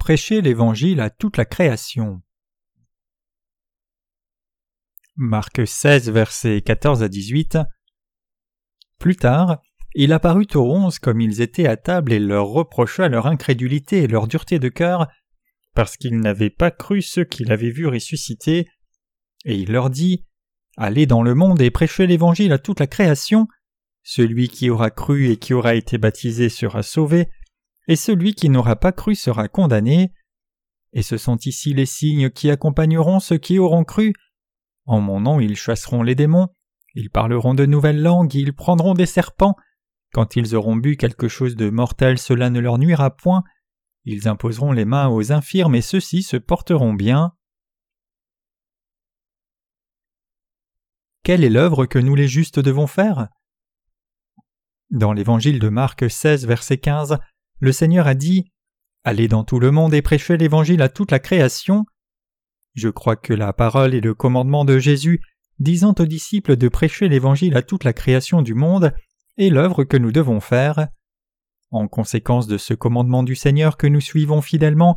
Prêcher l'Évangile à toute la création. Marc 16, versets 14 à 18. Plus tard, il apparut aux onze comme ils étaient à table et leur reprocha leur incrédulité et leur dureté de cœur, parce qu'ils n'avaient pas cru ceux qu'il avait vus ressusciter, et il leur dit Allez dans le monde et prêchez l'Évangile à toute la création. Celui qui aura cru et qui aura été baptisé sera sauvé, et celui qui n'aura pas cru sera condamné. Et ce sont ici les signes qui accompagneront ceux qui auront cru. En mon nom ils chasseront les démons, ils parleront de nouvelles langues, ils prendront des serpents. Quand ils auront bu quelque chose de mortel, cela ne leur nuira point. Ils imposeront les mains aux infirmes et ceux-ci se porteront bien. Quelle est l'œuvre que nous les justes devons faire? Dans l'évangile de Marc 16, verset 15, le Seigneur a dit Allez dans tout le monde et prêchez l'évangile à toute la création. Je crois que la parole et le commandement de Jésus disant aux disciples de prêcher l'évangile à toute la création du monde est l'œuvre que nous devons faire. En conséquence de ce commandement du Seigneur que nous suivons fidèlement,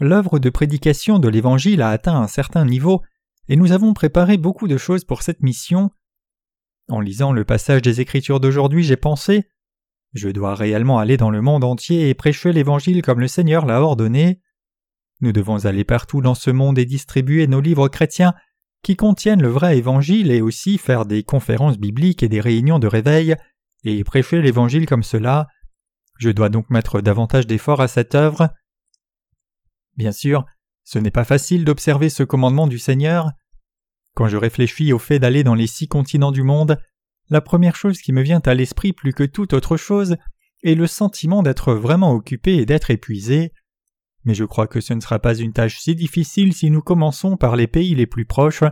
l'œuvre de prédication de l'Évangile a atteint un certain niveau, et nous avons préparé beaucoup de choses pour cette mission. En lisant le passage des Écritures d'aujourd'hui, j'ai pensé Je dois réellement aller dans le monde entier et prêcher l'Évangile comme le Seigneur l'a ordonné. Nous devons aller partout dans ce monde et distribuer nos livres chrétiens qui contiennent le vrai Évangile et aussi faire des conférences bibliques et des réunions de réveil et prêcher l'Évangile comme cela. Je dois donc mettre davantage d'efforts à cette œuvre. Bien sûr, ce n'est pas facile d'observer ce commandement du Seigneur. Quand je réfléchis au fait d'aller dans les six continents du monde, la première chose qui me vient à l'esprit plus que toute autre chose est le sentiment d'être vraiment occupé et d'être épuisé. Mais je crois que ce ne sera pas une tâche si difficile si nous commençons par les pays les plus proches,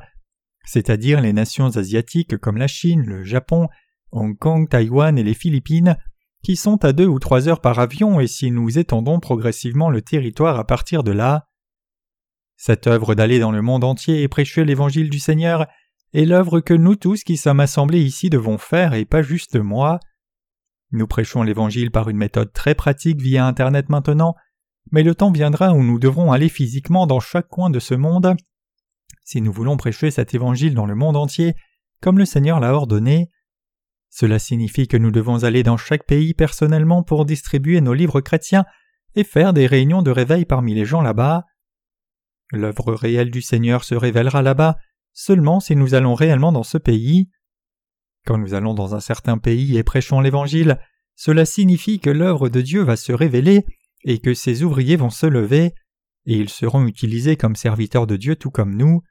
c'est-à-dire les nations asiatiques comme la Chine, le Japon, Hong Kong, Taïwan et les Philippines, qui sont à deux ou trois heures par avion et si nous étendons progressivement le territoire à partir de là. Cette œuvre d'aller dans le monde entier et prêcher l'évangile du Seigneur est l'œuvre que nous tous qui sommes assemblés ici devons faire et pas juste moi. Nous prêchons l'évangile par une méthode très pratique via Internet maintenant, mais le temps viendra où nous devrons aller physiquement dans chaque coin de ce monde si nous voulons prêcher cet évangile dans le monde entier, comme le Seigneur l'a ordonné. Cela signifie que nous devons aller dans chaque pays personnellement pour distribuer nos livres chrétiens et faire des réunions de réveil parmi les gens là-bas. L'œuvre réelle du Seigneur se révélera là-bas seulement si nous allons réellement dans ce pays. Quand nous allons dans un certain pays et prêchons l'Évangile, cela signifie que l'œuvre de Dieu va se révéler et que ses ouvriers vont se lever, et ils seront utilisés comme serviteurs de Dieu tout comme nous.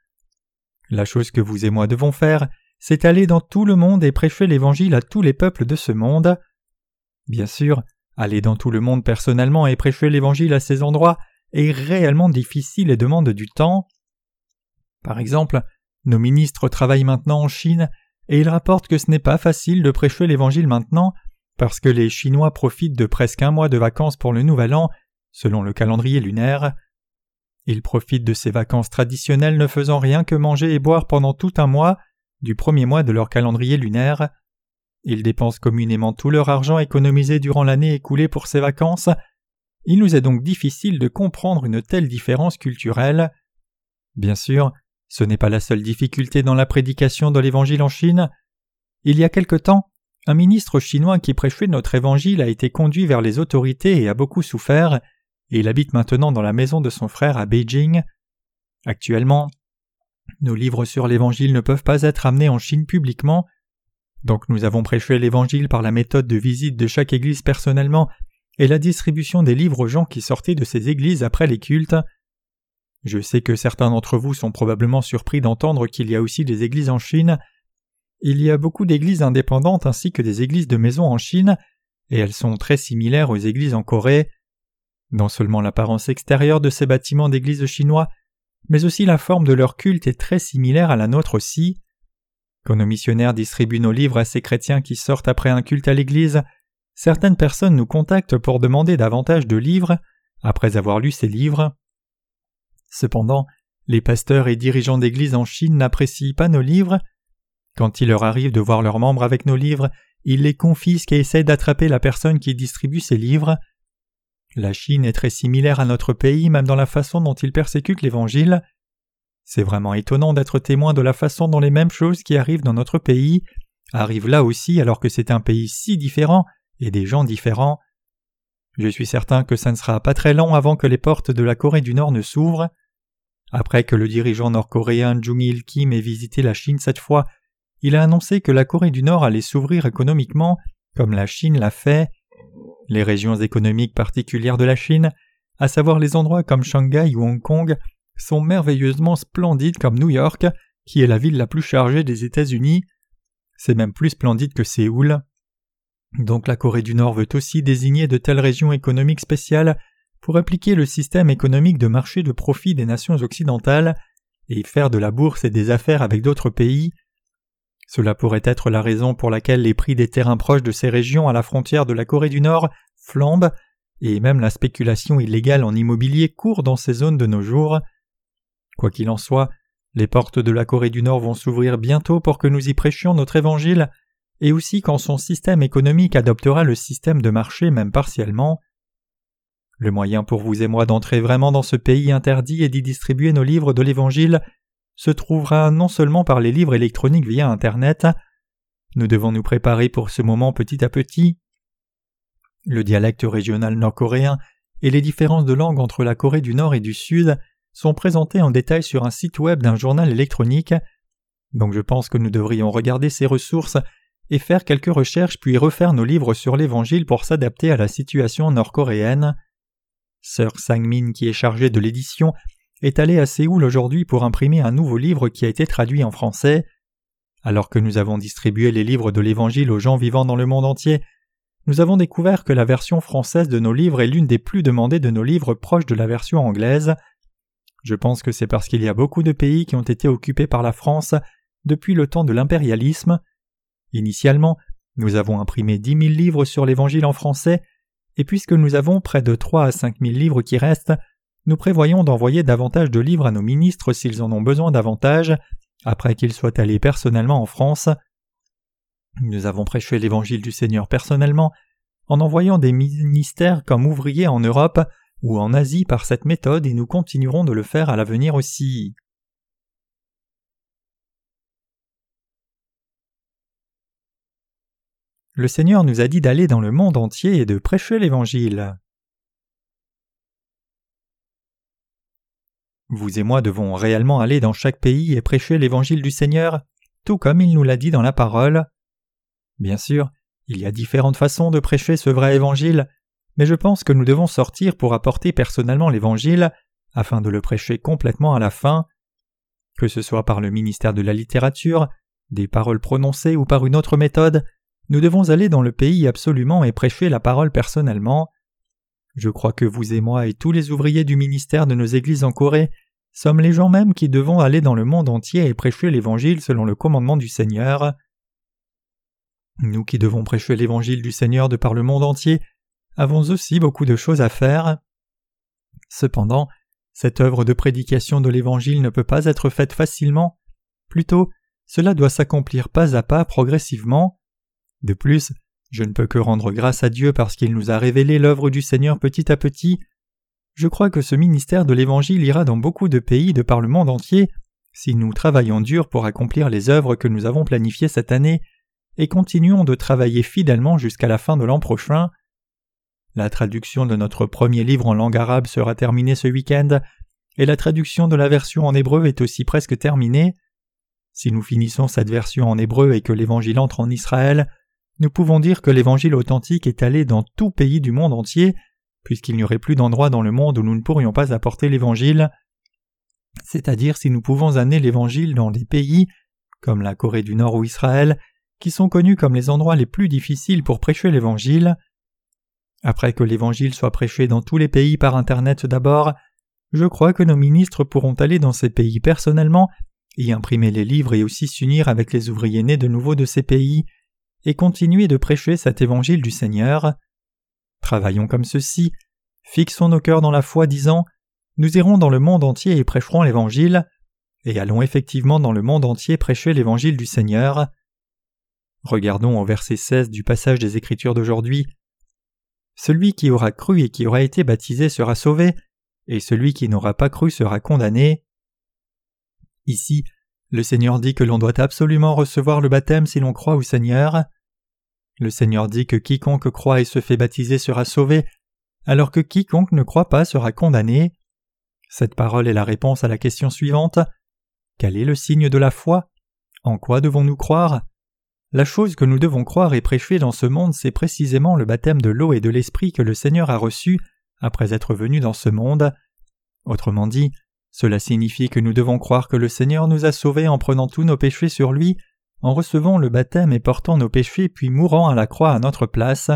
La chose que vous et moi devons faire, c'est aller dans tout le monde et prêcher l'Évangile à tous les peuples de ce monde. Bien sûr, aller dans tout le monde personnellement et prêcher l'Évangile à ces endroits est réellement difficile et demande du temps. Par exemple, nos ministres travaillent maintenant en Chine et ils rapportent que ce n'est pas facile de prêcher l'Évangile maintenant parce que les Chinois profitent de presque un mois de vacances pour le Nouvel An, selon le calendrier lunaire. Ils profitent de ces vacances traditionnelles ne faisant rien que manger et boire pendant tout un mois, du premier mois de leur calendrier lunaire. Ils dépensent communément tout leur argent économisé durant l'année écoulée pour ces vacances. Il nous est donc difficile de comprendre une telle différence culturelle. Bien sûr, ce n'est pas la seule difficulté dans la prédication de l'Évangile en Chine. Il y a quelque temps, un ministre chinois qui prêchait notre Évangile a été conduit vers les autorités et a beaucoup souffert, et il habite maintenant dans la maison de son frère à Beijing. Actuellement, nos livres sur l'Évangile ne peuvent pas être amenés en Chine publiquement, donc nous avons prêché l'Évangile par la méthode de visite de chaque église personnellement et la distribution des livres aux gens qui sortaient de ces églises après les cultes. Je sais que certains d'entre vous sont probablement surpris d'entendre qu'il y a aussi des églises en Chine. Il y a beaucoup d'églises indépendantes ainsi que des églises de maison en Chine, et elles sont très similaires aux églises en Corée. Non seulement l'apparence extérieure de ces bâtiments d'églises chinois mais aussi la forme de leur culte est très similaire à la nôtre aussi. Quand nos missionnaires distribuent nos livres à ces chrétiens qui sortent après un culte à l'Église, certaines personnes nous contactent pour demander davantage de livres après avoir lu ces livres. Cependant, les pasteurs et dirigeants d'Église en Chine n'apprécient pas nos livres. Quand il leur arrive de voir leurs membres avec nos livres, ils les confisquent et essaient d'attraper la personne qui distribue ces livres. La Chine est très similaire à notre pays même dans la façon dont ils persécutent l'Évangile. C'est vraiment étonnant d'être témoin de la façon dont les mêmes choses qui arrivent dans notre pays arrivent là aussi alors que c'est un pays si différent et des gens différents. Je suis certain que ça ne sera pas très long avant que les portes de la Corée du Nord ne s'ouvrent. Après que le dirigeant nord-coréen Jung Il Kim ait visité la Chine cette fois, il a annoncé que la Corée du Nord allait s'ouvrir économiquement comme la Chine l'a fait. Les régions économiques particulières de la Chine, à savoir les endroits comme Shanghai ou Hong Kong, sont merveilleusement splendides comme New York, qui est la ville la plus chargée des États-Unis. C'est même plus splendide que Séoul. Donc la Corée du Nord veut aussi désigner de telles régions économiques spéciales pour appliquer le système économique de marché de profit des nations occidentales et faire de la bourse et des affaires avec d'autres pays. Cela pourrait être la raison pour laquelle les prix des terrains proches de ces régions à la frontière de la Corée du Nord flambent et même la spéculation illégale en immobilier court dans ces zones de nos jours. Quoi qu'il en soit, les portes de la Corée du Nord vont s'ouvrir bientôt pour que nous y prêchions notre évangile et aussi quand son système économique adoptera le système de marché même partiellement. Le moyen pour vous et moi d'entrer vraiment dans ce pays interdit et d'y distribuer nos livres de l'Évangile se trouvera non seulement par les livres électroniques via Internet, nous devons nous préparer pour ce moment petit à petit. Le dialecte régional nord-coréen et les différences de langue entre la Corée du Nord et du Sud sont présentés en détail sur un site web d'un journal électronique, donc je pense que nous devrions regarder ces ressources et faire quelques recherches puis refaire nos livres sur l'Évangile pour s'adapter à la situation nord-coréenne. Sœur Sang-min, qui est chargée de l'édition, est allée à Séoul aujourd'hui pour imprimer un nouveau livre qui a été traduit en français. Alors que nous avons distribué les livres de l'Évangile aux gens vivant dans le monde entier, nous avons découvert que la version française de nos livres est l'une des plus demandées de nos livres proches de la version anglaise. Je pense que c'est parce qu'il y a beaucoup de pays qui ont été occupés par la France depuis le temps de l'impérialisme. Initialement, nous avons imprimé dix mille livres sur l'Évangile en français, et puisque nous avons près de trois à cinq mille livres qui restent, nous prévoyons d'envoyer davantage de livres à nos ministres s'ils en ont besoin davantage, après qu'ils soient allés personnellement en France. Nous avons prêché l'Évangile du Seigneur personnellement, en envoyant des ministères comme ouvriers en Europe ou en Asie par cette méthode et nous continuerons de le faire à l'avenir aussi. Le Seigneur nous a dit d'aller dans le monde entier et de prêcher l'Évangile. Vous et moi devons réellement aller dans chaque pays et prêcher l'Évangile du Seigneur, tout comme il nous l'a dit dans la parole. Bien sûr, il y a différentes façons de prêcher ce vrai Évangile, mais je pense que nous devons sortir pour apporter personnellement l'Évangile, afin de le prêcher complètement à la fin. Que ce soit par le ministère de la littérature, des paroles prononcées ou par une autre méthode, nous devons aller dans le pays absolument et prêcher la parole personnellement. Je crois que vous et moi et tous les ouvriers du ministère de nos églises en Corée sommes les gens mêmes qui devons aller dans le monde entier et prêcher l'Évangile selon le commandement du Seigneur. Nous qui devons prêcher l'Évangile du Seigneur de par le monde entier avons aussi beaucoup de choses à faire. Cependant, cette œuvre de prédication de l'Évangile ne peut pas être faite facilement, plutôt cela doit s'accomplir pas à pas progressivement. De plus, je ne peux que rendre grâce à Dieu parce qu'il nous a révélé l'œuvre du Seigneur petit à petit. Je crois que ce ministère de l'Évangile ira dans beaucoup de pays de par le monde entier si nous travaillons dur pour accomplir les œuvres que nous avons planifiées cette année et continuons de travailler fidèlement jusqu'à la fin de l'an prochain. La traduction de notre premier livre en langue arabe sera terminée ce week-end et la traduction de la version en hébreu est aussi presque terminée. Si nous finissons cette version en hébreu et que l'Évangile entre en Israël, nous pouvons dire que l'Évangile authentique est allé dans tout pays du monde entier, puisqu'il n'y aurait plus d'endroit dans le monde où nous ne pourrions pas apporter l'Évangile. C'est-à-dire si nous pouvons amener l'Évangile dans des pays, comme la Corée du Nord ou Israël, qui sont connus comme les endroits les plus difficiles pour prêcher l'Évangile. Après que l'Évangile soit prêché dans tous les pays par Internet d'abord, je crois que nos ministres pourront aller dans ces pays personnellement, y imprimer les livres et aussi s'unir avec les ouvriers nés de nouveau de ces pays, et continuer de prêcher cet évangile du Seigneur. Travaillons comme ceci, fixons nos cœurs dans la foi, disant Nous irons dans le monde entier et prêcherons l'évangile, et allons effectivement dans le monde entier prêcher l'évangile du Seigneur. Regardons au verset 16 du passage des Écritures d'aujourd'hui. Celui qui aura cru et qui aura été baptisé sera sauvé, et celui qui n'aura pas cru sera condamné. Ici, le Seigneur dit que l'on doit absolument recevoir le baptême si l'on croit au Seigneur. Le Seigneur dit que quiconque croit et se fait baptiser sera sauvé, alors que quiconque ne croit pas sera condamné. Cette parole est la réponse à la question suivante. Quel est le signe de la foi? En quoi devons-nous croire? La chose que nous devons croire et prêcher dans ce monde, c'est précisément le baptême de l'eau et de l'esprit que le Seigneur a reçu après être venu dans ce monde. Autrement dit, cela signifie que nous devons croire que le Seigneur nous a sauvés en prenant tous nos péchés sur lui, en recevant le baptême et portant nos péchés puis mourant à la croix à notre place.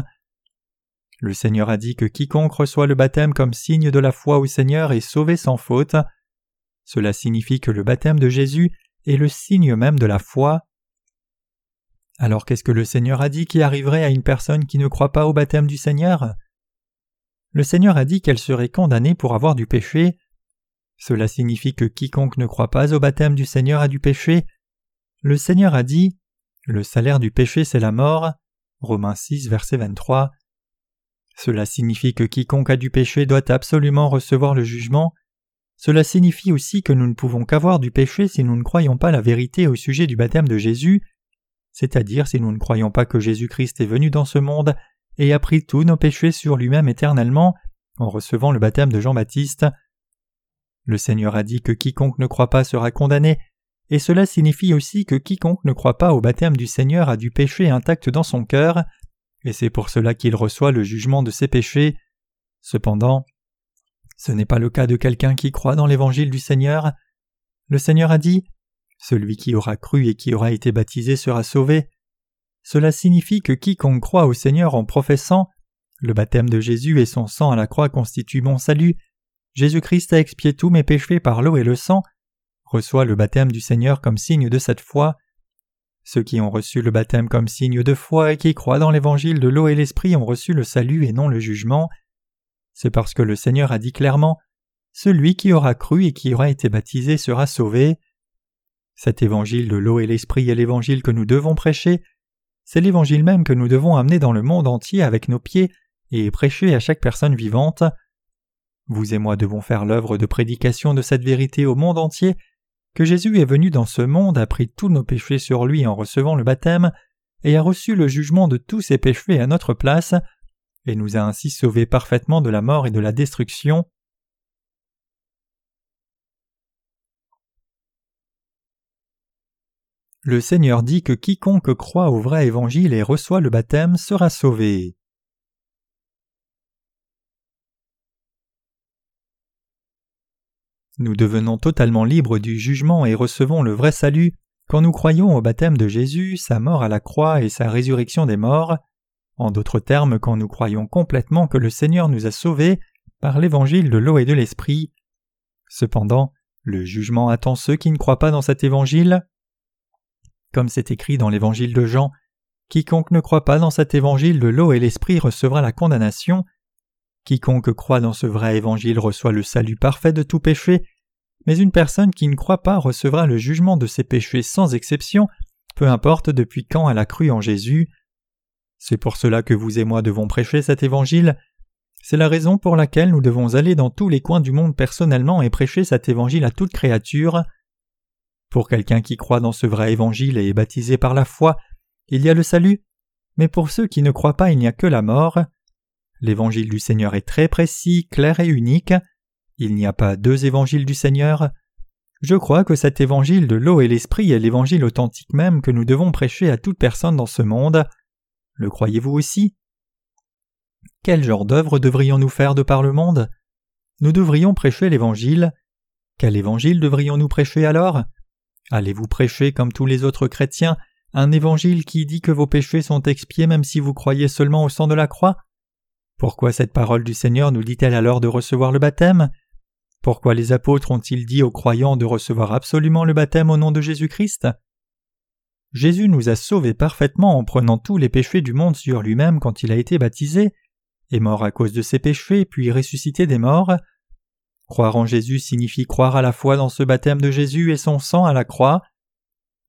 Le Seigneur a dit que quiconque reçoit le baptême comme signe de la foi au Seigneur est sauvé sans faute. Cela signifie que le baptême de Jésus est le signe même de la foi. Alors qu'est-ce que le Seigneur a dit qui arriverait à une personne qui ne croit pas au baptême du Seigneur? Le Seigneur a dit qu'elle serait condamnée pour avoir du péché. Cela signifie que quiconque ne croit pas au baptême du Seigneur a du péché. Le Seigneur a dit Le salaire du péché c'est la mort. Romains 6, verset 23. Cela signifie que quiconque a du péché doit absolument recevoir le jugement. Cela signifie aussi que nous ne pouvons qu'avoir du péché si nous ne croyons pas la vérité au sujet du baptême de Jésus, c'est-à-dire si nous ne croyons pas que Jésus-Christ est venu dans ce monde et a pris tous nos péchés sur lui-même éternellement en recevant le baptême de Jean-Baptiste. Le Seigneur a dit que quiconque ne croit pas sera condamné, et cela signifie aussi que quiconque ne croit pas au baptême du Seigneur a du péché intact dans son cœur, et c'est pour cela qu'il reçoit le jugement de ses péchés. Cependant, ce n'est pas le cas de quelqu'un qui croit dans l'évangile du Seigneur. Le Seigneur a dit Celui qui aura cru et qui aura été baptisé sera sauvé. Cela signifie que quiconque croit au Seigneur en professant le baptême de Jésus et son sang à la croix constituent mon salut, Jésus-Christ a expié tous mes péchés par l'eau et le sang, reçoit le baptême du Seigneur comme signe de cette foi. Ceux qui ont reçu le baptême comme signe de foi et qui croient dans l'évangile de l'eau et l'esprit ont reçu le salut et non le jugement. C'est parce que le Seigneur a dit clairement Celui qui aura cru et qui aura été baptisé sera sauvé. Cet évangile de l'eau et l'esprit est l'évangile que nous devons prêcher. C'est l'évangile même que nous devons amener dans le monde entier avec nos pieds et prêcher à chaque personne vivante. Vous et moi devons faire l'œuvre de prédication de cette vérité au monde entier, que Jésus est venu dans ce monde, a pris tous nos péchés sur lui en recevant le baptême, et a reçu le jugement de tous ses péchés à notre place, et nous a ainsi sauvés parfaitement de la mort et de la destruction. Le Seigneur dit que quiconque croit au vrai évangile et reçoit le baptême sera sauvé. Nous devenons totalement libres du jugement et recevons le vrai salut quand nous croyons au baptême de Jésus, sa mort à la croix et sa résurrection des morts, en d'autres termes quand nous croyons complètement que le Seigneur nous a sauvés par l'évangile de l'eau et de l'esprit. Cependant, le jugement attend ceux qui ne croient pas dans cet évangile. Comme c'est écrit dans l'évangile de Jean, quiconque ne croit pas dans cet évangile de l'eau et l'esprit recevra la condamnation, Quiconque croit dans ce vrai évangile reçoit le salut parfait de tout péché, mais une personne qui ne croit pas recevra le jugement de ses péchés sans exception, peu importe depuis quand elle a cru en Jésus. C'est pour cela que vous et moi devons prêcher cet évangile. C'est la raison pour laquelle nous devons aller dans tous les coins du monde personnellement et prêcher cet évangile à toute créature. Pour quelqu'un qui croit dans ce vrai évangile et est baptisé par la foi, il y a le salut, mais pour ceux qui ne croient pas il n'y a que la mort. L'évangile du Seigneur est très précis, clair et unique. Il n'y a pas deux évangiles du Seigneur. Je crois que cet évangile de l'eau et l'esprit est l'évangile authentique même que nous devons prêcher à toute personne dans ce monde. Le croyez-vous aussi? Quel genre d'œuvre devrions-nous faire de par le monde? Nous devrions prêcher l'évangile. Quel évangile devrions-nous prêcher alors? Allez-vous prêcher comme tous les autres chrétiens un évangile qui dit que vos péchés sont expiés même si vous croyez seulement au sang de la croix? Pourquoi cette parole du Seigneur nous dit-elle alors de recevoir le baptême? Pourquoi les apôtres ont-ils dit aux croyants de recevoir absolument le baptême au nom de Jésus-Christ? Jésus nous a sauvés parfaitement en prenant tous les péchés du monde sur lui-même quand il a été baptisé, est mort à cause de ses péchés, puis ressuscité des morts. Croire en Jésus signifie croire à la fois dans ce baptême de Jésus et son sang à la croix.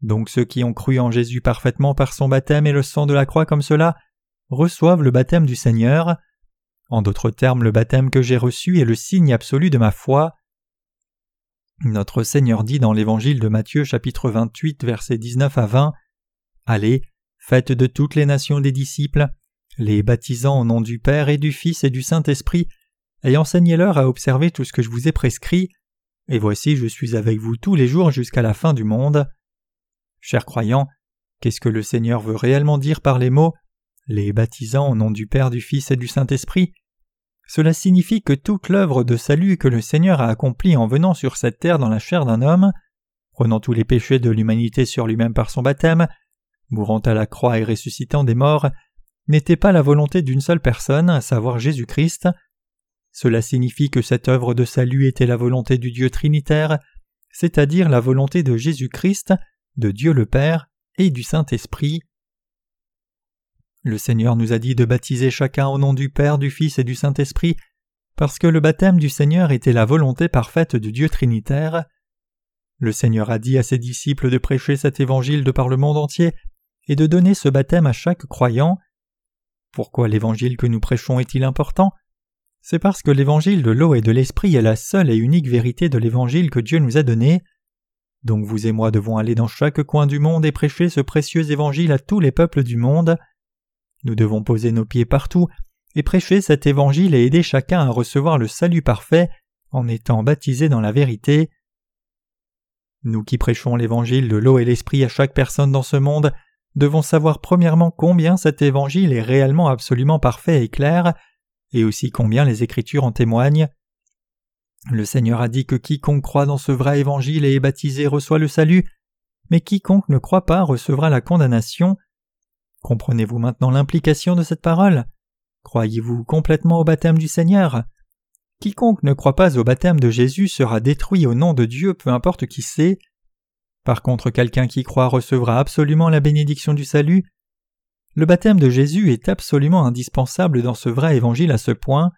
Donc ceux qui ont cru en Jésus parfaitement par son baptême et le sang de la croix comme cela reçoivent le baptême du Seigneur. En d'autres termes, le baptême que j'ai reçu est le signe absolu de ma foi. Notre Seigneur dit dans l'Évangile de Matthieu chapitre 28 versets 19 à 20 Allez, faites de toutes les nations des disciples, les baptisant au nom du Père et du Fils et du Saint-Esprit, et enseignez-leur à observer tout ce que je vous ai prescrit, et voici je suis avec vous tous les jours jusqu'à la fin du monde. Chers croyants, qu'est-ce que le Seigneur veut réellement dire par les mots les baptisant au nom du Père, du Fils et du Saint-Esprit? Cela signifie que toute l'œuvre de salut que le Seigneur a accomplie en venant sur cette terre dans la chair d'un homme, prenant tous les péchés de l'humanité sur lui-même par son baptême, mourant à la croix et ressuscitant des morts, n'était pas la volonté d'une seule personne, à savoir Jésus-Christ. Cela signifie que cette œuvre de salut était la volonté du Dieu Trinitaire, c'est-à-dire la volonté de Jésus-Christ, de Dieu le Père et du Saint-Esprit. Le Seigneur nous a dit de baptiser chacun au nom du Père, du Fils et du Saint-Esprit, parce que le baptême du Seigneur était la volonté parfaite du Dieu Trinitaire. Le Seigneur a dit à ses disciples de prêcher cet évangile de par le monde entier et de donner ce baptême à chaque croyant. Pourquoi l'évangile que nous prêchons est-il important? C'est parce que l'évangile de l'eau et de l'esprit est la seule et unique vérité de l'évangile que Dieu nous a donné. Donc vous et moi devons aller dans chaque coin du monde et prêcher ce précieux évangile à tous les peuples du monde. Nous devons poser nos pieds partout et prêcher cet évangile et aider chacun à recevoir le salut parfait en étant baptisé dans la vérité. Nous qui prêchons l'évangile de l'eau et l'esprit à chaque personne dans ce monde devons savoir premièrement combien cet évangile est réellement absolument parfait et clair, et aussi combien les Écritures en témoignent. Le Seigneur a dit que quiconque croit dans ce vrai évangile et est baptisé reçoit le salut, mais quiconque ne croit pas recevra la condamnation. Comprenez-vous maintenant l'implication de cette parole? Croyez-vous complètement au baptême du Seigneur? Quiconque ne croit pas au baptême de Jésus sera détruit au nom de Dieu, peu importe qui c'est. Par contre, quelqu'un qui croit recevra absolument la bénédiction du salut. Le baptême de Jésus est absolument indispensable dans ce vrai évangile à ce point.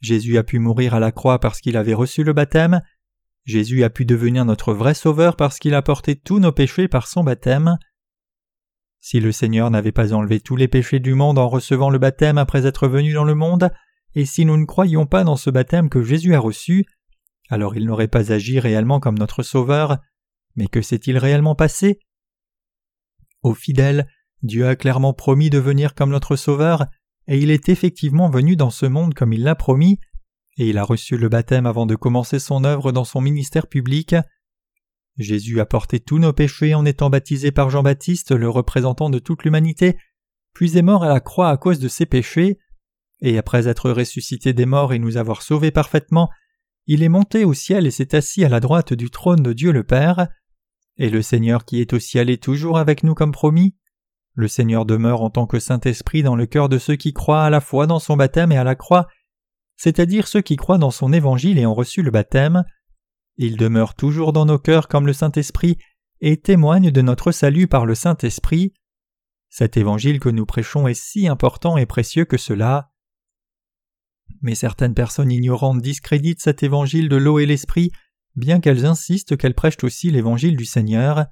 Jésus a pu mourir à la croix parce qu'il avait reçu le baptême. Jésus a pu devenir notre vrai sauveur parce qu'il a porté tous nos péchés par son baptême. Si le Seigneur n'avait pas enlevé tous les péchés du monde en recevant le baptême après être venu dans le monde, et si nous ne croyions pas dans ce baptême que Jésus a reçu, alors il n'aurait pas agi réellement comme notre Sauveur, mais que s'est-il réellement passé? Aux fidèles, Dieu a clairement promis de venir comme notre Sauveur, et il est effectivement venu dans ce monde comme il l'a promis, et il a reçu le baptême avant de commencer son œuvre dans son ministère public. Jésus a porté tous nos péchés en étant baptisé par Jean-Baptiste, le représentant de toute l'humanité, puis est mort à la croix à cause de ses péchés, et après être ressuscité des morts et nous avoir sauvés parfaitement, il est monté au ciel et s'est assis à la droite du trône de Dieu le Père. Et le Seigneur qui est au ciel est toujours avec nous comme promis. Le Seigneur demeure en tant que Saint-Esprit dans le cœur de ceux qui croient à la fois dans son baptême et à la croix, c'est-à-dire ceux qui croient dans son évangile et ont reçu le baptême. Il demeure toujours dans nos cœurs comme le Saint-Esprit et témoigne de notre salut par le Saint-Esprit. Cet évangile que nous prêchons est si important et précieux que cela. Mais certaines personnes ignorantes discréditent cet évangile de l'eau et l'esprit bien qu'elles insistent qu'elles prêchent aussi l'évangile du Seigneur.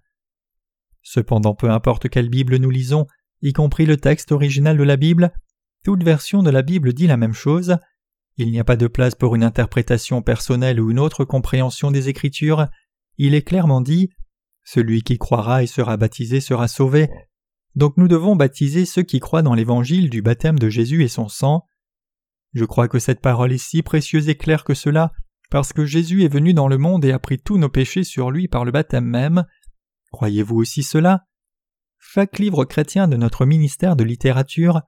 Cependant, peu importe quelle Bible nous lisons, y compris le texte original de la Bible, toute version de la Bible dit la même chose. Il n'y a pas de place pour une interprétation personnelle ou une autre compréhension des Écritures. Il est clairement dit Celui qui croira et sera baptisé sera sauvé. Donc nous devons baptiser ceux qui croient dans l'évangile du baptême de Jésus et son sang. Je crois que cette parole est si précieuse et claire que cela parce que Jésus est venu dans le monde et a pris tous nos péchés sur lui par le baptême même. Croyez-vous aussi cela? Chaque livre chrétien de notre ministère de littérature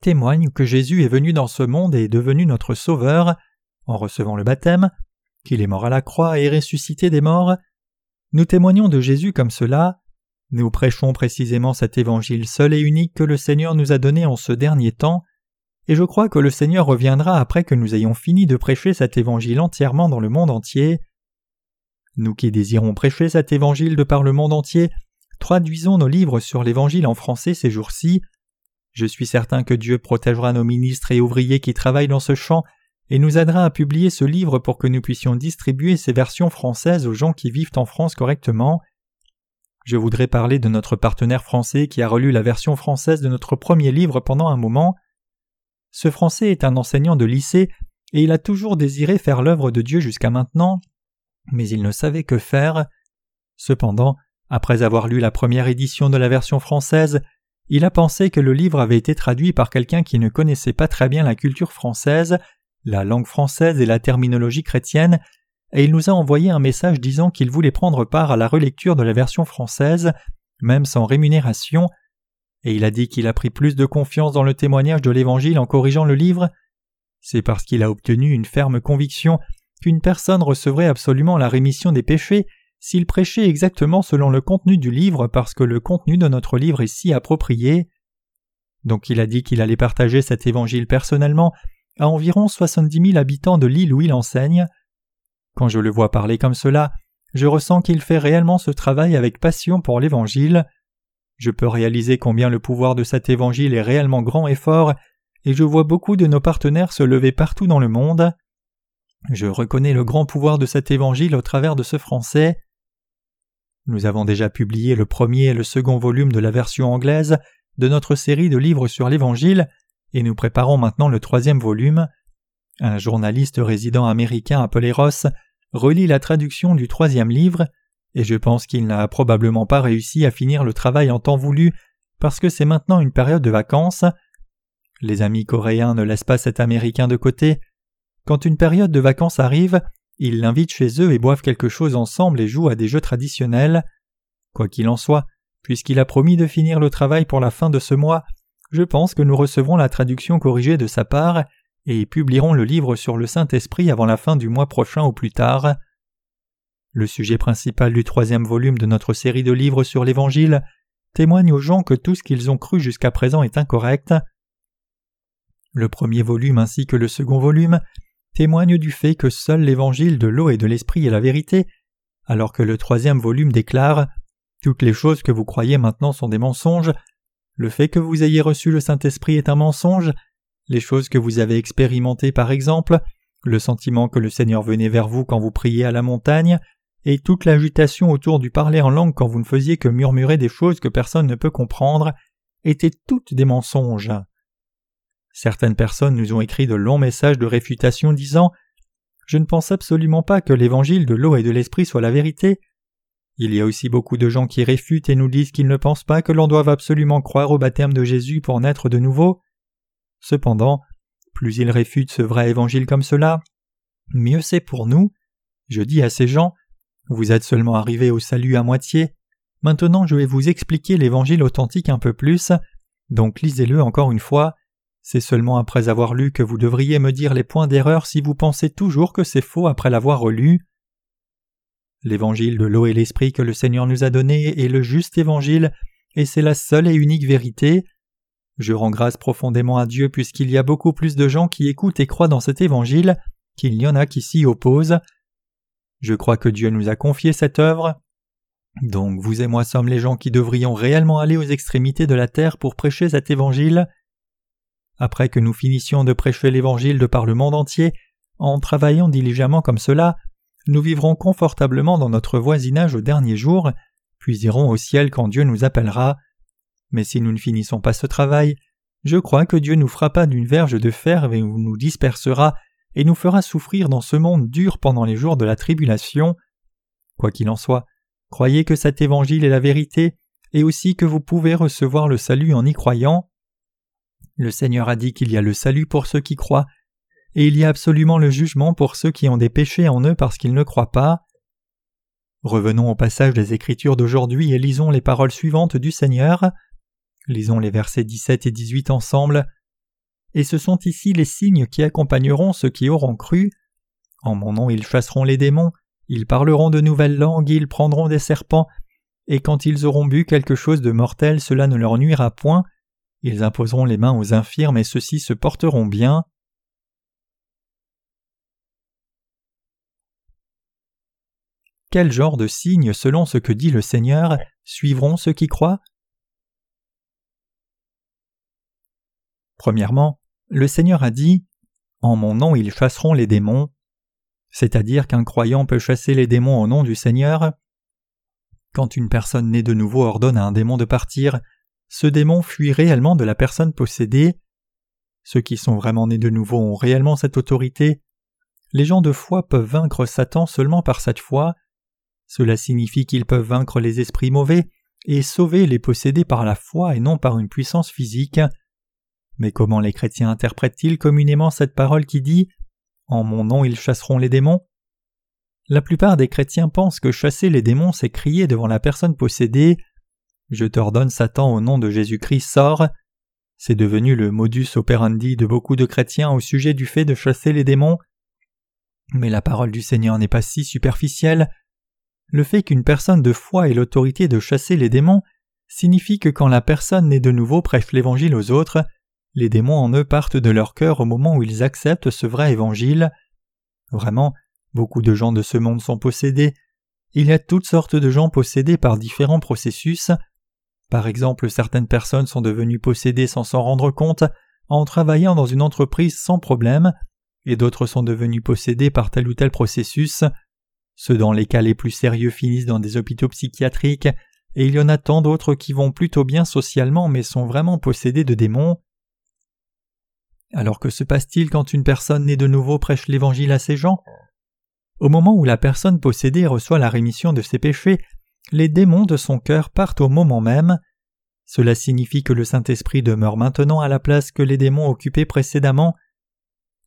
témoigne que Jésus est venu dans ce monde et est devenu notre Sauveur, en recevant le baptême, qu'il est mort à la croix et ressuscité des morts. Nous témoignons de Jésus comme cela, nous prêchons précisément cet évangile seul et unique que le Seigneur nous a donné en ce dernier temps, et je crois que le Seigneur reviendra après que nous ayons fini de prêcher cet évangile entièrement dans le monde entier. Nous qui désirons prêcher cet évangile de par le monde entier, traduisons nos livres sur l'évangile en français ces jours-ci. Je suis certain que Dieu protégera nos ministres et ouvriers qui travaillent dans ce champ et nous aidera à publier ce livre pour que nous puissions distribuer ces versions françaises aux gens qui vivent en France correctement. Je voudrais parler de notre partenaire français qui a relu la version française de notre premier livre pendant un moment. Ce Français est un enseignant de lycée et il a toujours désiré faire l'œuvre de Dieu jusqu'à maintenant, mais il ne savait que faire. Cependant, après avoir lu la première édition de la version française, il a pensé que le livre avait été traduit par quelqu'un qui ne connaissait pas très bien la culture française, la langue française et la terminologie chrétienne, et il nous a envoyé un message disant qu'il voulait prendre part à la relecture de la version française, même sans rémunération, et il a dit qu'il a pris plus de confiance dans le témoignage de l'Évangile en corrigeant le livre. C'est parce qu'il a obtenu une ferme conviction qu'une personne recevrait absolument la rémission des péchés s'il prêchait exactement selon le contenu du livre parce que le contenu de notre livre est si approprié. Donc il a dit qu'il allait partager cet évangile personnellement à environ soixante-dix mille habitants de l'île où il enseigne. Quand je le vois parler comme cela, je ressens qu'il fait réellement ce travail avec passion pour l'évangile. Je peux réaliser combien le pouvoir de cet évangile est réellement grand et fort, et je vois beaucoup de nos partenaires se lever partout dans le monde. Je reconnais le grand pouvoir de cet évangile au travers de ce français. Nous avons déjà publié le premier et le second volume de la version anglaise de notre série de livres sur l'Évangile, et nous préparons maintenant le troisième volume. Un journaliste résident américain appelé Ross relit la traduction du troisième livre, et je pense qu'il n'a probablement pas réussi à finir le travail en temps voulu parce que c'est maintenant une période de vacances. Les amis coréens ne laissent pas cet Américain de côté. Quand une période de vacances arrive, ils l'invitent chez eux et boivent quelque chose ensemble et jouent à des jeux traditionnels. Quoi qu'il en soit, puisqu'il a promis de finir le travail pour la fin de ce mois, je pense que nous recevrons la traduction corrigée de sa part et publierons le livre sur le Saint-Esprit avant la fin du mois prochain ou plus tard. Le sujet principal du troisième volume de notre série de livres sur l'Évangile témoigne aux gens que tout ce qu'ils ont cru jusqu'à présent est incorrect. Le premier volume ainsi que le second volume témoigne du fait que seul l'évangile de l'eau et de l'esprit est la vérité, alors que le troisième volume déclare Toutes les choses que vous croyez maintenant sont des mensonges, le fait que vous ayez reçu le Saint-Esprit est un mensonge, les choses que vous avez expérimentées par exemple, le sentiment que le Seigneur venait vers vous quand vous priez à la montagne, et toute l'agitation autour du parler en langue quand vous ne faisiez que murmurer des choses que personne ne peut comprendre, étaient toutes des mensonges. Certaines personnes nous ont écrit de longs messages de réfutation disant Je ne pense absolument pas que l'évangile de l'eau et de l'esprit soit la vérité. Il y a aussi beaucoup de gens qui réfutent et nous disent qu'ils ne pensent pas que l'on doive absolument croire au baptême de Jésus pour naître de nouveau. Cependant, plus ils réfutent ce vrai évangile comme cela, mieux c'est pour nous. Je dis à ces gens Vous êtes seulement arrivés au salut à moitié. Maintenant je vais vous expliquer l'évangile authentique un peu plus, donc lisez-le encore une fois. C'est seulement après avoir lu que vous devriez me dire les points d'erreur si vous pensez toujours que c'est faux après l'avoir relu. L'évangile de l'eau et l'esprit que le Seigneur nous a donné est le juste évangile, et c'est la seule et unique vérité. Je rends grâce profondément à Dieu puisqu'il y a beaucoup plus de gens qui écoutent et croient dans cet évangile qu'il y en a qui s'y opposent. Je crois que Dieu nous a confié cette œuvre. Donc vous et moi sommes les gens qui devrions réellement aller aux extrémités de la terre pour prêcher cet évangile. Après que nous finissions de prêcher l'Évangile de par le monde entier, en travaillant diligemment comme cela, nous vivrons confortablement dans notre voisinage au dernier jour, puis irons au ciel quand Dieu nous appellera. Mais si nous ne finissons pas ce travail, je crois que Dieu nous frappera d'une verge de fer et nous dispersera et nous fera souffrir dans ce monde dur pendant les jours de la tribulation. Quoi qu'il en soit, croyez que cet évangile est la vérité et aussi que vous pouvez recevoir le salut en y croyant. Le Seigneur a dit qu'il y a le salut pour ceux qui croient, et il y a absolument le jugement pour ceux qui ont des péchés en eux parce qu'ils ne croient pas. Revenons au passage des Écritures d'aujourd'hui et lisons les paroles suivantes du Seigneur. Lisons les versets 17 et 18 ensemble. Et ce sont ici les signes qui accompagneront ceux qui auront cru. En mon nom ils chasseront les démons, ils parleront de nouvelles langues, ils prendront des serpents, et quand ils auront bu quelque chose de mortel cela ne leur nuira point, ils imposeront les mains aux infirmes et ceux-ci se porteront bien. Quel genre de signes, selon ce que dit le Seigneur, suivront ceux qui croient? Premièrement, le Seigneur a dit En mon nom ils chasseront les démons, c'est-à-dire qu'un croyant peut chasser les démons au nom du Seigneur. Quand une personne née de nouveau ordonne à un démon de partir, ce démon fuit réellement de la personne possédée. Ceux qui sont vraiment nés de nouveau ont réellement cette autorité. Les gens de foi peuvent vaincre Satan seulement par cette foi. Cela signifie qu'ils peuvent vaincre les esprits mauvais et sauver les possédés par la foi et non par une puissance physique. Mais comment les chrétiens interprètent-ils communément cette parole qui dit En mon nom ils chasseront les démons? La plupart des chrétiens pensent que chasser les démons c'est crier devant la personne possédée Je t'ordonne Satan au nom de Jésus-Christ sors c'est devenu le modus operandi de beaucoup de chrétiens au sujet du fait de chasser les démons. Mais la parole du Seigneur n'est pas si superficielle. Le fait qu'une personne de foi ait l'autorité de chasser les démons signifie que quand la personne naît de nouveau prêche l'Évangile aux autres, les démons en eux partent de leur cœur au moment où ils acceptent ce vrai Évangile. Vraiment, beaucoup de gens de ce monde sont possédés. Il y a toutes sortes de gens possédés par différents processus. Par exemple, certaines personnes sont devenues possédées sans s'en rendre compte en travaillant dans une entreprise sans problème, et d'autres sont devenues possédées par tel ou tel processus. Ceux dans les cas les plus sérieux finissent dans des hôpitaux psychiatriques, et il y en a tant d'autres qui vont plutôt bien socialement mais sont vraiment possédés de démons. Alors que se passe-t-il quand une personne née de nouveau prêche l'Évangile à ces gens? Au moment où la personne possédée reçoit la rémission de ses péchés, les démons de son cœur partent au moment même. Cela signifie que le Saint-Esprit demeure maintenant à la place que les démons occupaient précédemment.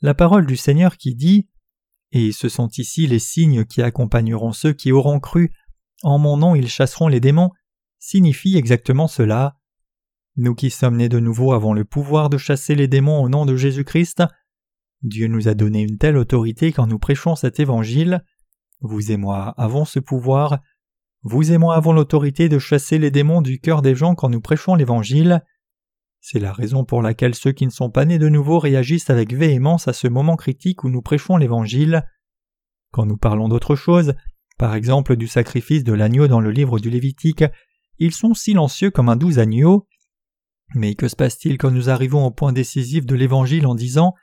La parole du Seigneur qui dit Et ce sont ici les signes qui accompagneront ceux qui auront cru, en mon nom ils chasseront les démons, signifie exactement cela. Nous qui sommes nés de nouveau avons le pouvoir de chasser les démons au nom de Jésus-Christ. Dieu nous a donné une telle autorité quand nous prêchons cet évangile. Vous et moi avons ce pouvoir. Vous et moi avons l'autorité de chasser les démons du cœur des gens quand nous prêchons l'Évangile. C'est la raison pour laquelle ceux qui ne sont pas nés de nouveau réagissent avec véhémence à ce moment critique où nous prêchons l'Évangile. Quand nous parlons d'autre chose, par exemple du sacrifice de l'agneau dans le livre du Lévitique, ils sont silencieux comme un doux agneau. Mais que se passe-t-il quand nous arrivons au point décisif de l'Évangile en disant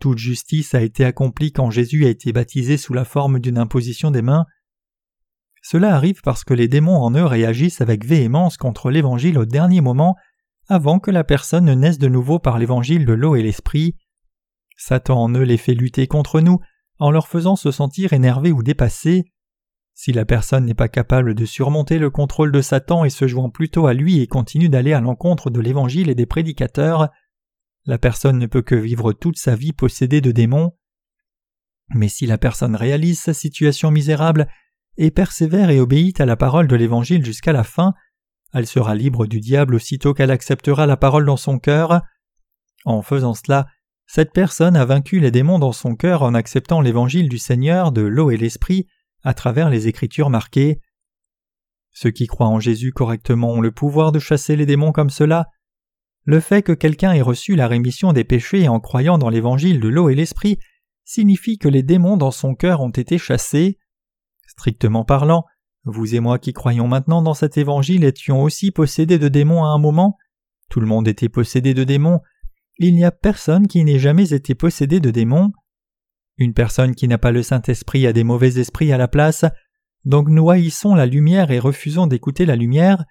Toute justice a été accomplie quand Jésus a été baptisé sous la forme d'une imposition des mains cela arrive parce que les démons en eux réagissent avec véhémence contre l'Évangile au dernier moment, avant que la personne ne naisse de nouveau par l'Évangile de l'eau et l'Esprit. Satan en eux les fait lutter contre nous, en leur faisant se sentir énervés ou dépassés. Si la personne n'est pas capable de surmonter le contrôle de Satan et se jouant plutôt à lui et continue d'aller à l'encontre de l'Évangile et des prédicateurs, la personne ne peut que vivre toute sa vie possédée de démons. Mais si la personne réalise sa situation misérable et persévère et obéit à la parole de l'Évangile jusqu'à la fin, elle sera libre du diable aussitôt qu'elle acceptera la parole dans son cœur. En faisant cela, cette personne a vaincu les démons dans son cœur en acceptant l'Évangile du Seigneur de l'eau et l'Esprit à travers les Écritures marquées. Ceux qui croient en Jésus correctement ont le pouvoir de chasser les démons comme cela. Le fait que quelqu'un ait reçu la rémission des péchés en croyant dans l'Évangile de l'eau et l'Esprit signifie que les démons dans son cœur ont été chassés. Strictement parlant, vous et moi qui croyons maintenant dans cet évangile étions aussi possédés de démons à un moment. Tout le monde était possédé de démons. Il n'y a personne qui n'ait jamais été possédé de démons. Une personne qui n'a pas le Saint-Esprit a des mauvais esprits à la place, donc nous haïssons la lumière et refusons d'écouter la lumière,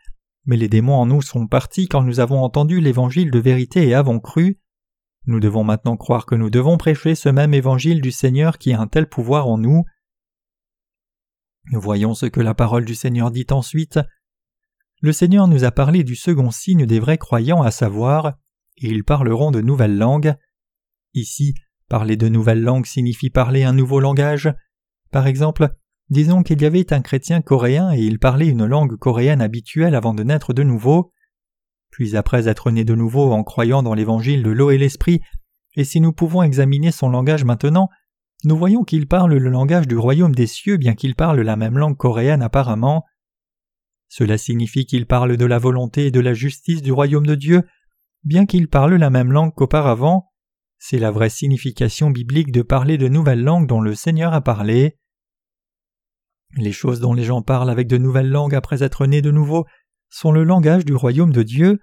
mais les démons en nous sont partis quand nous avons entendu l'évangile de vérité et avons cru. Nous devons maintenant croire que nous devons prêcher ce même évangile du Seigneur qui a un tel pouvoir en nous. Voyons ce que la parole du Seigneur dit ensuite. Le Seigneur nous a parlé du second signe des vrais croyants, à savoir, ils parleront de nouvelles langues. Ici, parler de nouvelles langues signifie parler un nouveau langage. Par exemple, disons qu'il y avait un chrétien coréen et il parlait une langue coréenne habituelle avant de naître de nouveau. Puis après être né de nouveau en croyant dans l'évangile de l'eau et l'esprit, et si nous pouvons examiner son langage maintenant, nous voyons qu'il parle le langage du royaume des cieux bien qu'il parle la même langue coréenne apparemment. Cela signifie qu'il parle de la volonté et de la justice du royaume de Dieu, bien qu'il parle la même langue qu'auparavant. C'est la vraie signification biblique de parler de nouvelles langues dont le Seigneur a parlé. Les choses dont les gens parlent avec de nouvelles langues après être nés de nouveau sont le langage du royaume de Dieu.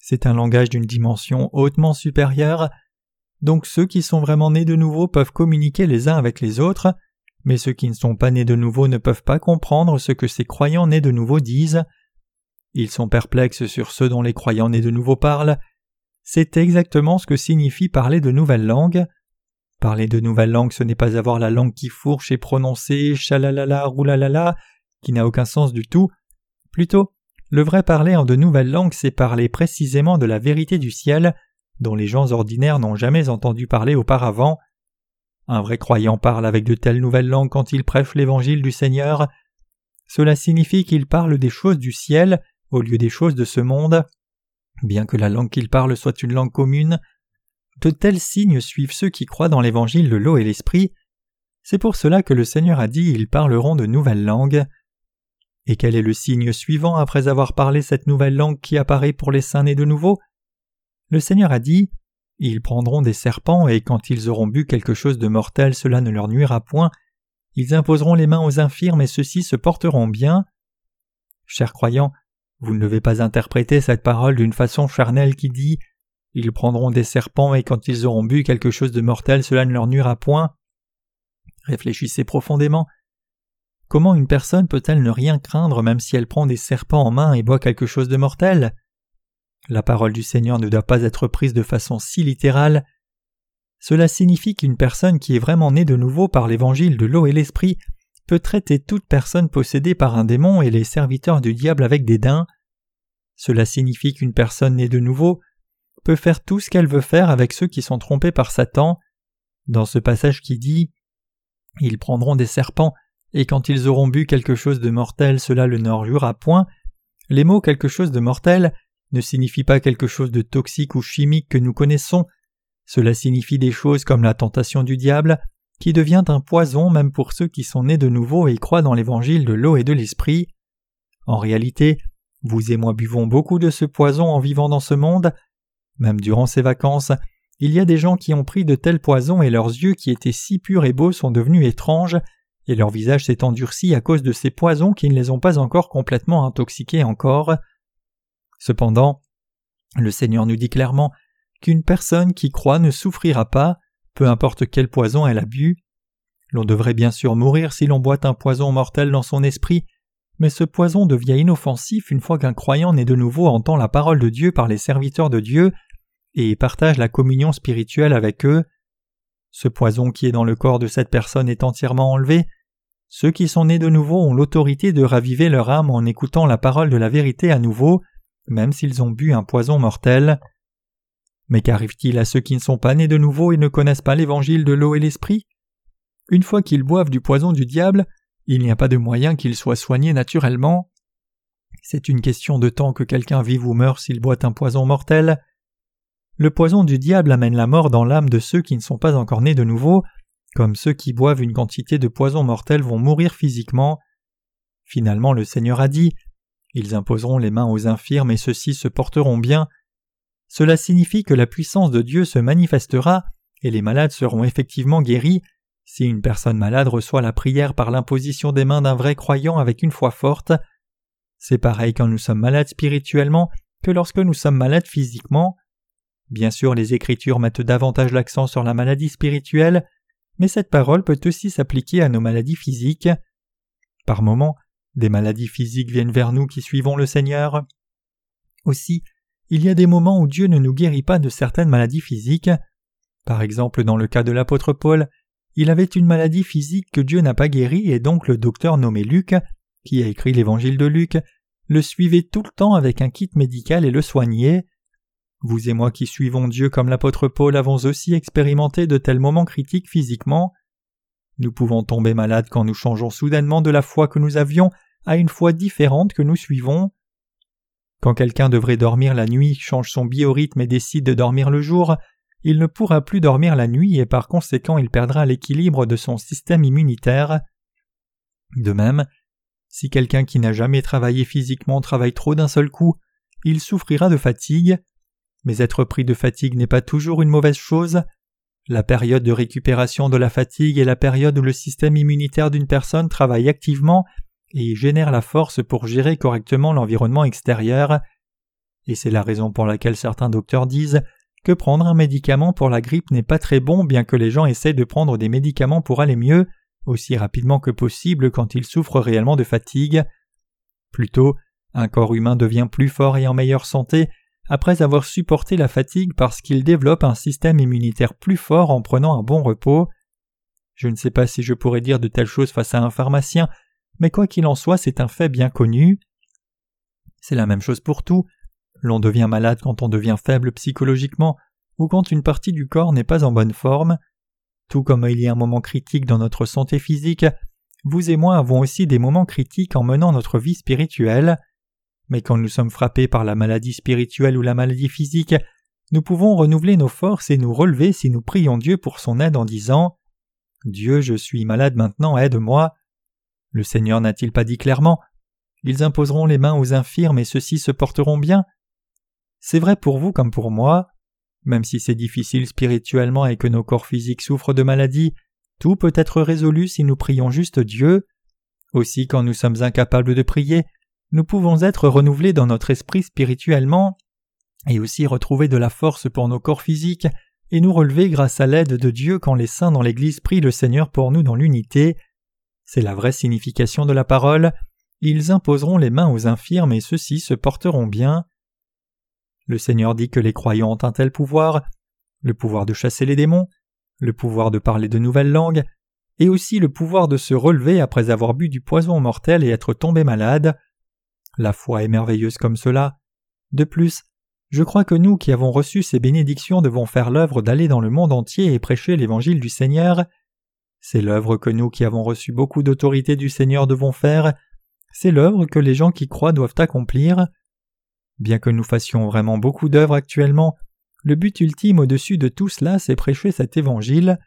C'est un langage d'une dimension hautement supérieure donc ceux qui sont vraiment nés de nouveau peuvent communiquer les uns avec les autres, mais ceux qui ne sont pas nés de nouveau ne peuvent pas comprendre ce que ces croyants nés de nouveau disent. Ils sont perplexes sur ceux dont les croyants nés de nouveau parlent. c'est exactement ce que signifie parler de nouvelles langues. Parler de nouvelles langues, ce n'est pas avoir la langue qui fourche et prononcer chalalala, roulalala, qui n'a aucun sens du tout. Plutôt, le vrai parler en de nouvelles langues, c'est parler précisément de la vérité du ciel, dont les gens ordinaires n'ont jamais entendu parler auparavant. Un vrai croyant parle avec de telles nouvelles langues quand il prêche l'évangile du Seigneur. Cela signifie qu'il parle des choses du ciel au lieu des choses de ce monde. Bien que la langue qu'il parle soit une langue commune, de tels signes suivent ceux qui croient dans l'évangile de l'eau et l'esprit. C'est pour cela que le Seigneur a dit ils parleront de nouvelles langues. Et quel est le signe suivant après avoir parlé cette nouvelle langue qui apparaît pour les saints nés de nouveau? Le Seigneur a dit Ils prendront des serpents, et quand ils auront bu quelque chose de mortel, cela ne leur nuira point. Ils imposeront les mains aux infirmes, et ceux-ci se porteront bien. Chers croyants, vous ne devez pas interpréter cette parole d'une façon charnelle qui dit Ils prendront des serpents, et quand ils auront bu quelque chose de mortel, cela ne leur nuira point. Réfléchissez profondément. Comment une personne peut-elle ne rien craindre même si elle prend des serpents en main et boit quelque chose de mortel? La parole du Seigneur ne doit pas être prise de façon si littérale. Cela signifie qu'une personne qui est vraiment née de nouveau par l'évangile de l'eau et l'esprit peut traiter toute personne possédée par un démon et les serviteurs du diable avec dédain. Cela signifie qu'une personne née de nouveau peut faire tout ce qu'elle veut faire avec ceux qui sont trompés par Satan. Dans ce passage qui dit Ils prendront des serpents et quand ils auront bu quelque chose de mortel, cela le n'enjura point. Les mots quelque chose de mortel ne signifient pas quelque chose de toxique ou chimique que nous connaissons. Cela signifie des choses comme la tentation du diable, qui devient un poison même pour ceux qui sont nés de nouveau et croient dans l'évangile de l'eau et de l'esprit. En réalité, vous et moi buvons beaucoup de ce poison en vivant dans ce monde. Même durant ces vacances, il y a des gens qui ont pris de tels poisons et leurs yeux qui étaient si purs et beaux sont devenus étranges et leur visage s'est endurci à cause de ces poisons qui ne les ont pas encore complètement intoxiqués encore. Cependant, le Seigneur nous dit clairement qu'une personne qui croit ne souffrira pas, peu importe quel poison elle a bu. L'on devrait bien sûr mourir si l'on boit un poison mortel dans son esprit, mais ce poison devient inoffensif une fois qu'un croyant né de nouveau entend la parole de Dieu par les serviteurs de Dieu et partage la communion spirituelle avec eux. Ce poison qui est dans le corps de cette personne est entièrement enlevé, ceux qui sont nés de nouveau ont l'autorité de raviver leur âme en écoutant la parole de la vérité à nouveau, même s'ils ont bu un poison mortel. Mais qu'arrive-t-il à ceux qui ne sont pas nés de nouveau et ne connaissent pas l'évangile de l'eau et l'esprit? Une fois qu'ils boivent du poison du diable, il n'y a pas de moyen qu'ils soient soignés naturellement. C'est une question de temps que quelqu'un vive ou meure s'il boit un poison mortel. Le poison du diable amène la mort dans l'âme de ceux qui ne sont pas encore nés de nouveau, comme ceux qui boivent une quantité de poison mortel vont mourir physiquement. Finalement le Seigneur a dit Ils imposeront les mains aux infirmes et ceux-ci se porteront bien. Cela signifie que la puissance de Dieu se manifestera et les malades seront effectivement guéris si une personne malade reçoit la prière par l'imposition des mains d'un vrai croyant avec une foi forte. C'est pareil quand nous sommes malades spirituellement que lorsque nous sommes malades physiquement. Bien sûr, les Écritures mettent davantage l'accent sur la maladie spirituelle, mais cette parole peut aussi s'appliquer à nos maladies physiques. Par moments, des maladies physiques viennent vers nous qui suivons le Seigneur. Aussi, il y a des moments où Dieu ne nous guérit pas de certaines maladies physiques. Par exemple, dans le cas de l'apôtre Paul, il avait une maladie physique que Dieu n'a pas guérie et donc le docteur nommé Luc, qui a écrit l'évangile de Luc, le suivait tout le temps avec un kit médical et le soignait. Vous et moi qui suivons Dieu comme l'apôtre Paul avons aussi expérimenté de tels moments critiques physiquement. Nous pouvons tomber malades quand nous changeons soudainement de la foi que nous avions à une foi différente que nous suivons. Quand quelqu'un devrait dormir la nuit change son biorhythme et décide de dormir le jour, il ne pourra plus dormir la nuit et par conséquent il perdra l'équilibre de son système immunitaire. De même, si quelqu'un qui n'a jamais travaillé physiquement travaille trop d'un seul coup, il souffrira de fatigue, mais être pris de fatigue n'est pas toujours une mauvaise chose. La période de récupération de la fatigue est la période où le système immunitaire d'une personne travaille activement et génère la force pour gérer correctement l'environnement extérieur. Et c'est la raison pour laquelle certains docteurs disent que prendre un médicament pour la grippe n'est pas très bon bien que les gens essayent de prendre des médicaments pour aller mieux aussi rapidement que possible quand ils souffrent réellement de fatigue. Plutôt, un corps humain devient plus fort et en meilleure santé après avoir supporté la fatigue parce qu'ils développent un système immunitaire plus fort en prenant un bon repos. Je ne sais pas si je pourrais dire de telles choses face à un pharmacien, mais quoi qu'il en soit, c'est un fait bien connu. C'est la même chose pour tout. L'on devient malade quand on devient faible psychologiquement ou quand une partie du corps n'est pas en bonne forme. Tout comme il y a un moment critique dans notre santé physique, vous et moi avons aussi des moments critiques en menant notre vie spirituelle. Mais quand nous sommes frappés par la maladie spirituelle ou la maladie physique, nous pouvons renouveler nos forces et nous relever si nous prions Dieu pour son aide en disant Dieu, je suis malade maintenant, aide-moi. Le Seigneur n'a-t-il pas dit clairement Ils imposeront les mains aux infirmes et ceux-ci se porteront bien C'est vrai pour vous comme pour moi. Même si c'est difficile spirituellement et que nos corps physiques souffrent de maladies, tout peut être résolu si nous prions juste Dieu. Aussi quand nous sommes incapables de prier, nous pouvons être renouvelés dans notre esprit spirituellement et aussi retrouver de la force pour nos corps physiques et nous relever grâce à l'aide de Dieu quand les saints dans l'Église prient le Seigneur pour nous dans l'unité. C'est la vraie signification de la parole. Ils imposeront les mains aux infirmes et ceux-ci se porteront bien. Le Seigneur dit que les croyants ont un tel pouvoir, le pouvoir de chasser les démons, le pouvoir de parler de nouvelles langues, et aussi le pouvoir de se relever après avoir bu du poison mortel et être tombé malade. La foi est merveilleuse comme cela. De plus, je crois que nous qui avons reçu ces bénédictions devons faire l'œuvre d'aller dans le monde entier et prêcher l'évangile du Seigneur. C'est l'œuvre que nous qui avons reçu beaucoup d'autorité du Seigneur devons faire. C'est l'œuvre que les gens qui croient doivent accomplir. Bien que nous fassions vraiment beaucoup d'œuvres actuellement, le but ultime au-dessus de tout cela, c'est prêcher cet évangile.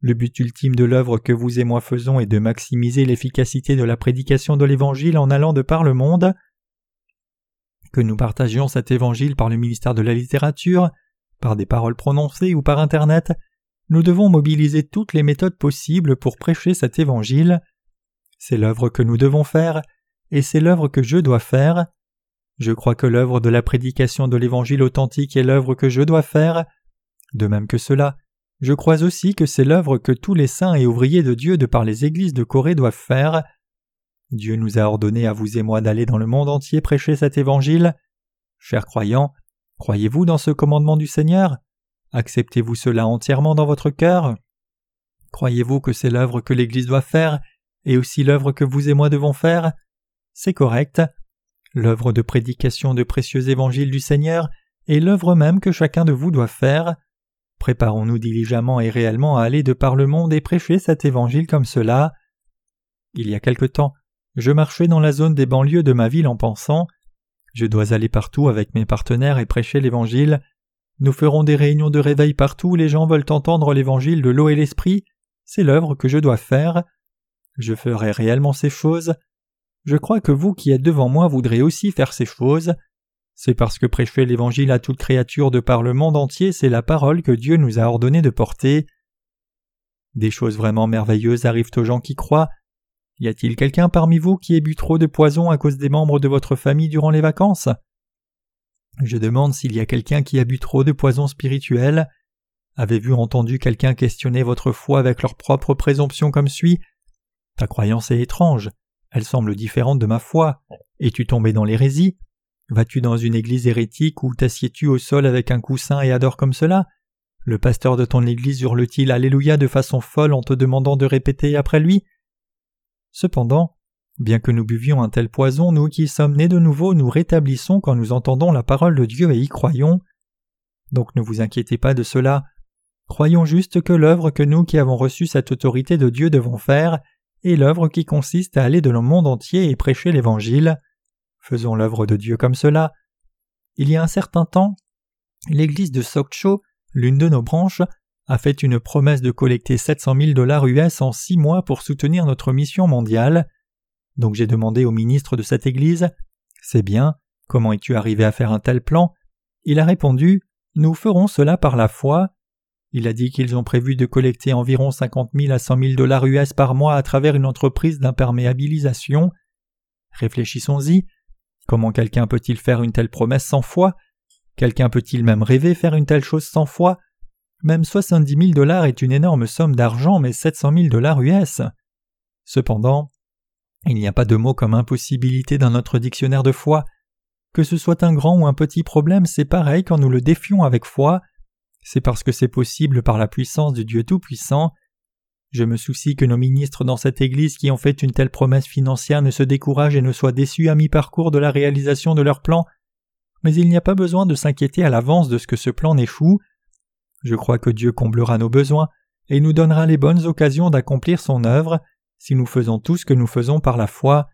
Le but ultime de l'œuvre que vous et moi faisons est de maximiser l'efficacité de la prédication de l'Évangile en allant de par le monde. Que nous partagions cet Évangile par le ministère de la littérature, par des paroles prononcées ou par Internet, nous devons mobiliser toutes les méthodes possibles pour prêcher cet Évangile. C'est l'œuvre que nous devons faire, et c'est l'œuvre que je dois faire. Je crois que l'œuvre de la prédication de l'Évangile authentique est l'œuvre que je dois faire. De même que cela, je crois aussi que c'est l'œuvre que tous les saints et ouvriers de Dieu de par les églises de Corée doivent faire. Dieu nous a ordonné à vous et moi d'aller dans le monde entier prêcher cet évangile. Chers croyants, croyez-vous dans ce commandement du Seigneur? Acceptez-vous cela entièrement dans votre cœur? Croyez-vous que c'est l'œuvre que l'Église doit faire et aussi l'œuvre que vous et moi devons faire? C'est correct. L'œuvre de prédication de précieux évangiles du Seigneur est l'œuvre même que chacun de vous doit faire. Préparons-nous diligemment et réellement à aller de par le monde et prêcher cet évangile comme cela. Il y a quelque temps, je marchais dans la zone des banlieues de ma ville en pensant Je dois aller partout avec mes partenaires et prêcher l'évangile. Nous ferons des réunions de réveil partout où les gens veulent entendre l'évangile de l'eau et l'esprit. C'est l'œuvre que je dois faire. Je ferai réellement ces choses. Je crois que vous qui êtes devant moi voudrez aussi faire ces choses. C'est parce que prêcher l'Évangile à toute créature de par le monde entier, c'est la parole que Dieu nous a ordonné de porter. Des choses vraiment merveilleuses arrivent aux gens qui croient. Y a-t-il quelqu'un parmi vous qui ait bu trop de poison à cause des membres de votre famille durant les vacances? Je demande s'il y a quelqu'un qui a bu trop de poison spirituel. Avez-vous entendu quelqu'un questionner votre foi avec leur propre présomption comme suit? Ta croyance est étrange, elle semble différente de ma foi. Es-tu tombé dans l'hérésie? Vas-tu dans une église hérétique ou t'assieds-tu au sol avec un coussin et adores comme cela? Le pasteur de ton église hurle-t-il Alléluia de façon folle en te demandant de répéter après lui? Cependant, bien que nous buvions un tel poison, nous qui sommes nés de nouveau nous rétablissons quand nous entendons la parole de Dieu et y croyons. Donc ne vous inquiétez pas de cela. Croyons juste que l'œuvre que nous qui avons reçu cette autorité de Dieu devons faire est l'œuvre qui consiste à aller de le monde entier et prêcher l'Évangile. Faisons l'œuvre de Dieu comme cela. Il y a un certain temps, l'église de Sokcho, l'une de nos branches, a fait une promesse de collecter 700 000 dollars US en six mois pour soutenir notre mission mondiale. Donc j'ai demandé au ministre de cette église C'est bien, comment es-tu arrivé à faire un tel plan? Il a répondu Nous ferons cela par la foi. Il a dit qu'ils ont prévu de collecter environ 50 000 à 100 000 dollars US par mois à travers une entreprise d'imperméabilisation. Réfléchissons-y. Comment quelqu'un peut-il faire une telle promesse sans foi? Quelqu'un peut-il même rêver faire une telle chose sans foi? Même soixante-dix mille dollars est une énorme somme d'argent, mais sept cent mille dollars US. Cependant, il n'y a pas de mot comme impossibilité dans notre dictionnaire de foi. Que ce soit un grand ou un petit problème, c'est pareil quand nous le défions avec foi. C'est parce que c'est possible par la puissance du Dieu Tout-Puissant. Je me soucie que nos ministres dans cette Église qui ont fait une telle promesse financière ne se découragent et ne soient déçus à mi-parcours de la réalisation de leur plan, mais il n'y a pas besoin de s'inquiéter à l'avance de ce que ce plan n'échoue. Je crois que Dieu comblera nos besoins et nous donnera les bonnes occasions d'accomplir son œuvre si nous faisons tout ce que nous faisons par la foi.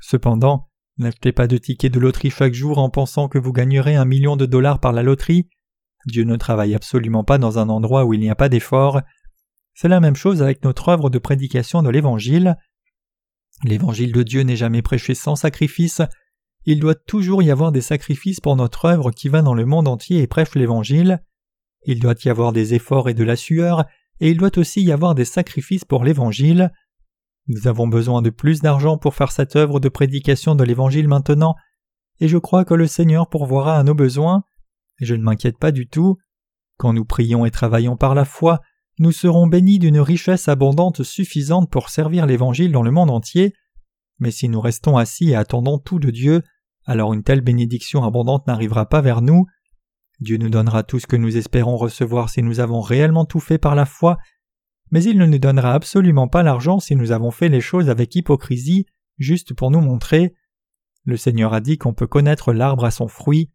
Cependant, n'achetez pas de tickets de loterie chaque jour en pensant que vous gagnerez un million de dollars par la loterie. Dieu ne travaille absolument pas dans un endroit où il n'y a pas d'effort. C'est la même chose avec notre œuvre de prédication de l'Évangile. L'Évangile de Dieu n'est jamais prêché sans sacrifice. Il doit toujours y avoir des sacrifices pour notre œuvre qui va dans le monde entier et prêche l'Évangile. Il doit y avoir des efforts et de la sueur, et il doit aussi y avoir des sacrifices pour l'Évangile. Nous avons besoin de plus d'argent pour faire cette œuvre de prédication de l'Évangile maintenant, et je crois que le Seigneur pourvoira à nos besoins, et je ne m'inquiète pas du tout. Quand nous prions et travaillons par la foi, nous serons bénis d'une richesse abondante suffisante pour servir l'Évangile dans le monde entier, mais si nous restons assis et attendons tout de Dieu, alors une telle bénédiction abondante n'arrivera pas vers nous. Dieu nous donnera tout ce que nous espérons recevoir si nous avons réellement tout fait par la foi, mais il ne nous donnera absolument pas l'argent si nous avons fait les choses avec hypocrisie, juste pour nous montrer. Le Seigneur a dit qu'on peut connaître l'arbre à son fruit.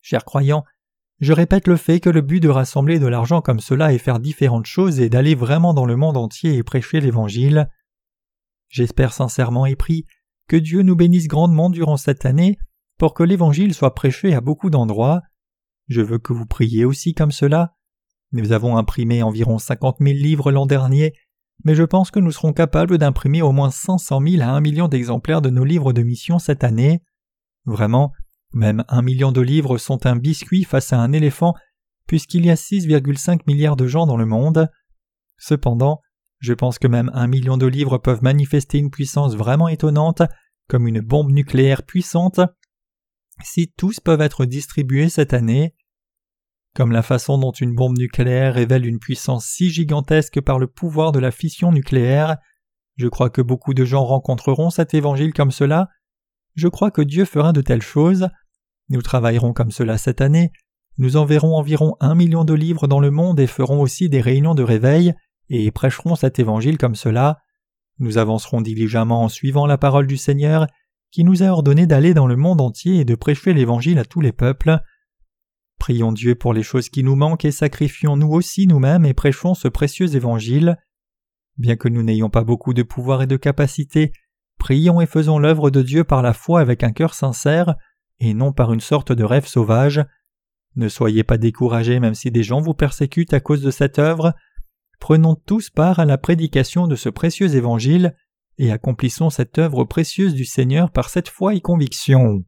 Chers croyants, je répète le fait que le but de rassembler de l'argent comme cela et faire différentes choses est d'aller vraiment dans le monde entier et prêcher l'Évangile. J'espère sincèrement et prie que Dieu nous bénisse grandement durant cette année pour que l'Évangile soit prêché à beaucoup d'endroits. Je veux que vous priez aussi comme cela. Nous avons imprimé environ cinquante mille livres l'an dernier, mais je pense que nous serons capables d'imprimer au moins cinq cent mille à un million d'exemplaires de nos livres de mission cette année. Vraiment, même un million de livres sont un biscuit face à un éléphant, puisqu'il y a 6,5 milliards de gens dans le monde. Cependant, je pense que même un million de livres peuvent manifester une puissance vraiment étonnante, comme une bombe nucléaire puissante, si tous peuvent être distribués cette année. Comme la façon dont une bombe nucléaire révèle une puissance si gigantesque par le pouvoir de la fission nucléaire, je crois que beaucoup de gens rencontreront cet évangile comme cela. Je crois que Dieu fera de telles choses. Nous travaillerons comme cela cette année. Nous enverrons environ un million de livres dans le monde et ferons aussi des réunions de réveil et prêcherons cet évangile comme cela. Nous avancerons diligemment en suivant la parole du Seigneur qui nous a ordonné d'aller dans le monde entier et de prêcher l'évangile à tous les peuples. Prions Dieu pour les choses qui nous manquent et sacrifions nous aussi nous-mêmes et prêchons ce précieux évangile. Bien que nous n'ayons pas beaucoup de pouvoir et de capacité, prions et faisons l'œuvre de Dieu par la foi avec un cœur sincère, et non par une sorte de rêve sauvage. Ne soyez pas découragés même si des gens vous persécutent à cause de cette œuvre. Prenons tous part à la prédication de ce précieux évangile et accomplissons cette œuvre précieuse du Seigneur par cette foi et conviction.